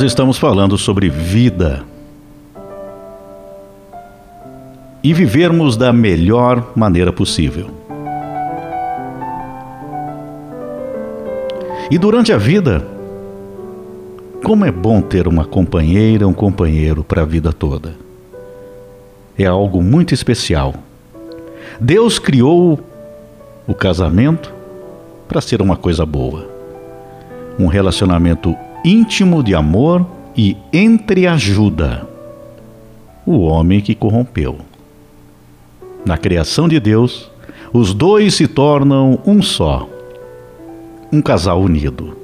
nós estamos falando sobre vida. E vivermos da melhor maneira possível. E durante a vida, como é bom ter uma companheira, um companheiro para a vida toda. É algo muito especial. Deus criou o casamento para ser uma coisa boa. Um relacionamento íntimo de amor e entreajuda. O homem que corrompeu. Na criação de Deus, os dois se tornam um só. Um casal unido.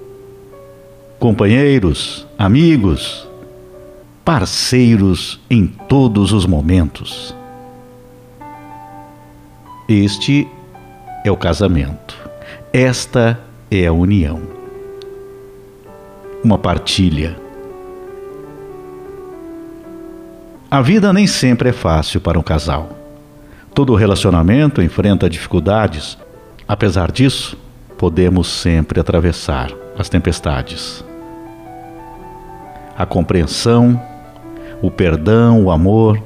Companheiros, amigos, parceiros em todos os momentos. Este é o casamento. Esta é a união. Uma partilha. A vida nem sempre é fácil para um casal. Todo relacionamento enfrenta dificuldades. Apesar disso, podemos sempre atravessar as tempestades. A compreensão, o perdão, o amor,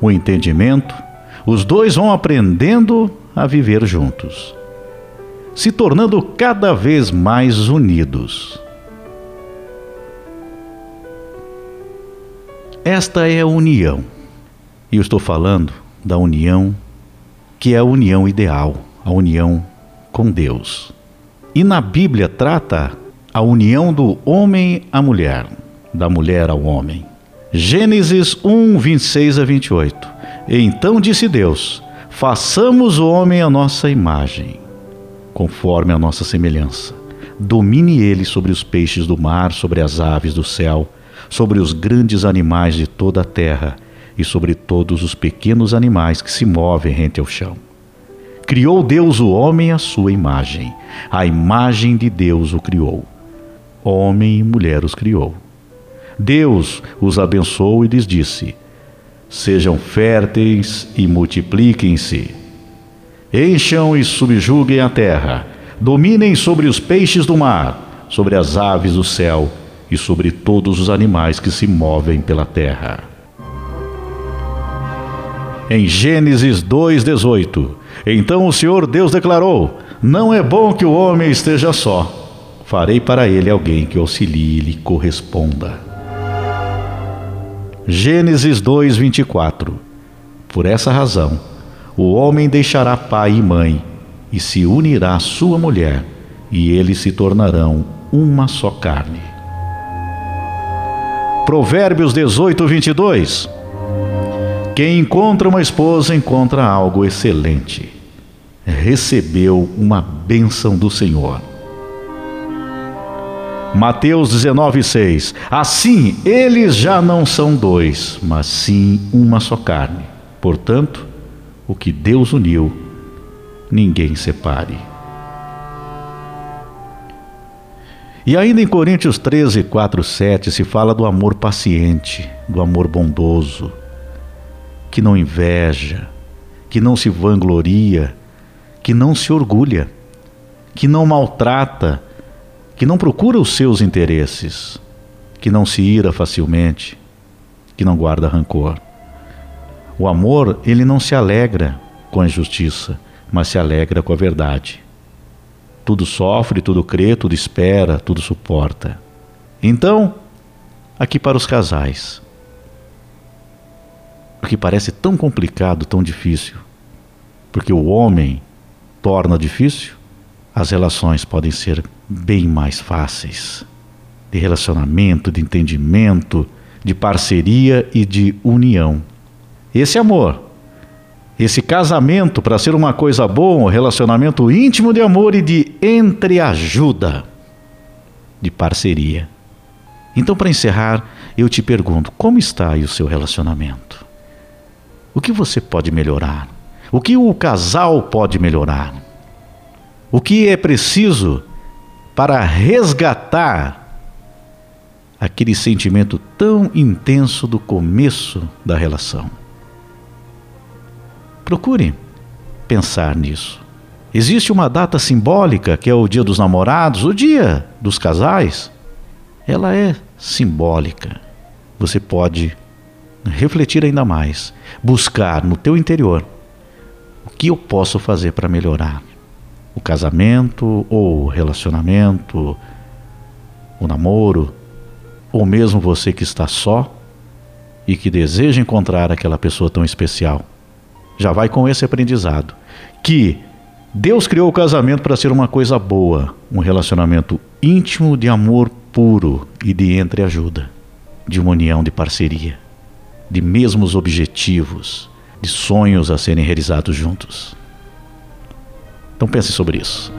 o entendimento, os dois vão aprendendo a viver juntos, se tornando cada vez mais unidos. Esta é a união. E eu estou falando da união que é a união ideal, a união com Deus. E na Bíblia trata a união do homem à mulher, da mulher ao homem. Gênesis 1, 26 a 28. Então disse Deus: Façamos o homem à nossa imagem, conforme a nossa semelhança. Domine ele sobre os peixes do mar, sobre as aves do céu, sobre os grandes animais de toda a terra e sobre todos os pequenos animais que se movem rente ao chão. Criou Deus o homem à sua imagem, a imagem de Deus o criou. Homem e mulher os criou. Deus os abençoou e lhes disse: Sejam férteis e multipliquem-se. Encham e subjuguem a terra, dominem sobre os peixes do mar, sobre as aves do céu e sobre todos os animais que se movem pela terra. Em Gênesis 2,18: Então o Senhor Deus declarou: Não é bom que o homem esteja só. Farei para ele alguém que auxilie e lhe corresponda. Gênesis 2:24. Por essa razão, o homem deixará pai e mãe e se unirá à sua mulher, e eles se tornarão uma só carne. Provérbios 18:22. Quem encontra uma esposa encontra algo excelente. Recebeu uma bênção do Senhor. Mateus 19,6 Assim eles já não são dois, mas sim uma só carne. Portanto, o que Deus uniu, ninguém separe. E ainda em Coríntios 13, 4, 7 se fala do amor paciente, do amor bondoso, que não inveja, que não se vangloria, que não se orgulha, que não maltrata, que não procura os seus interesses, que não se ira facilmente, que não guarda rancor. O amor, ele não se alegra com a injustiça, mas se alegra com a verdade. Tudo sofre, tudo crê, tudo espera, tudo suporta. Então, aqui para os casais, o que parece tão complicado, tão difícil, porque o homem torna difícil, as relações podem ser bem mais fáceis de relacionamento, de entendimento, de parceria e de união. Esse amor, esse casamento, para ser uma coisa boa, um relacionamento íntimo de amor e de entreajuda, de parceria. Então, para encerrar, eu te pergunto: como está aí o seu relacionamento? O que você pode melhorar? O que o casal pode melhorar? O que é preciso para resgatar aquele sentimento tão intenso do começo da relação. Procure pensar nisso. Existe uma data simbólica que é o Dia dos Namorados, o Dia dos Casais. ela é simbólica. Você pode refletir ainda mais, buscar no teu interior o que eu posso fazer para melhorar o casamento ou o relacionamento, o namoro, ou mesmo você que está só e que deseja encontrar aquela pessoa tão especial. Já vai com esse aprendizado que Deus criou o casamento para ser uma coisa boa, um relacionamento íntimo de amor puro e de entreajuda, de uma união de parceria, de mesmos objetivos, de sonhos a serem realizados juntos. Então pense sobre isso.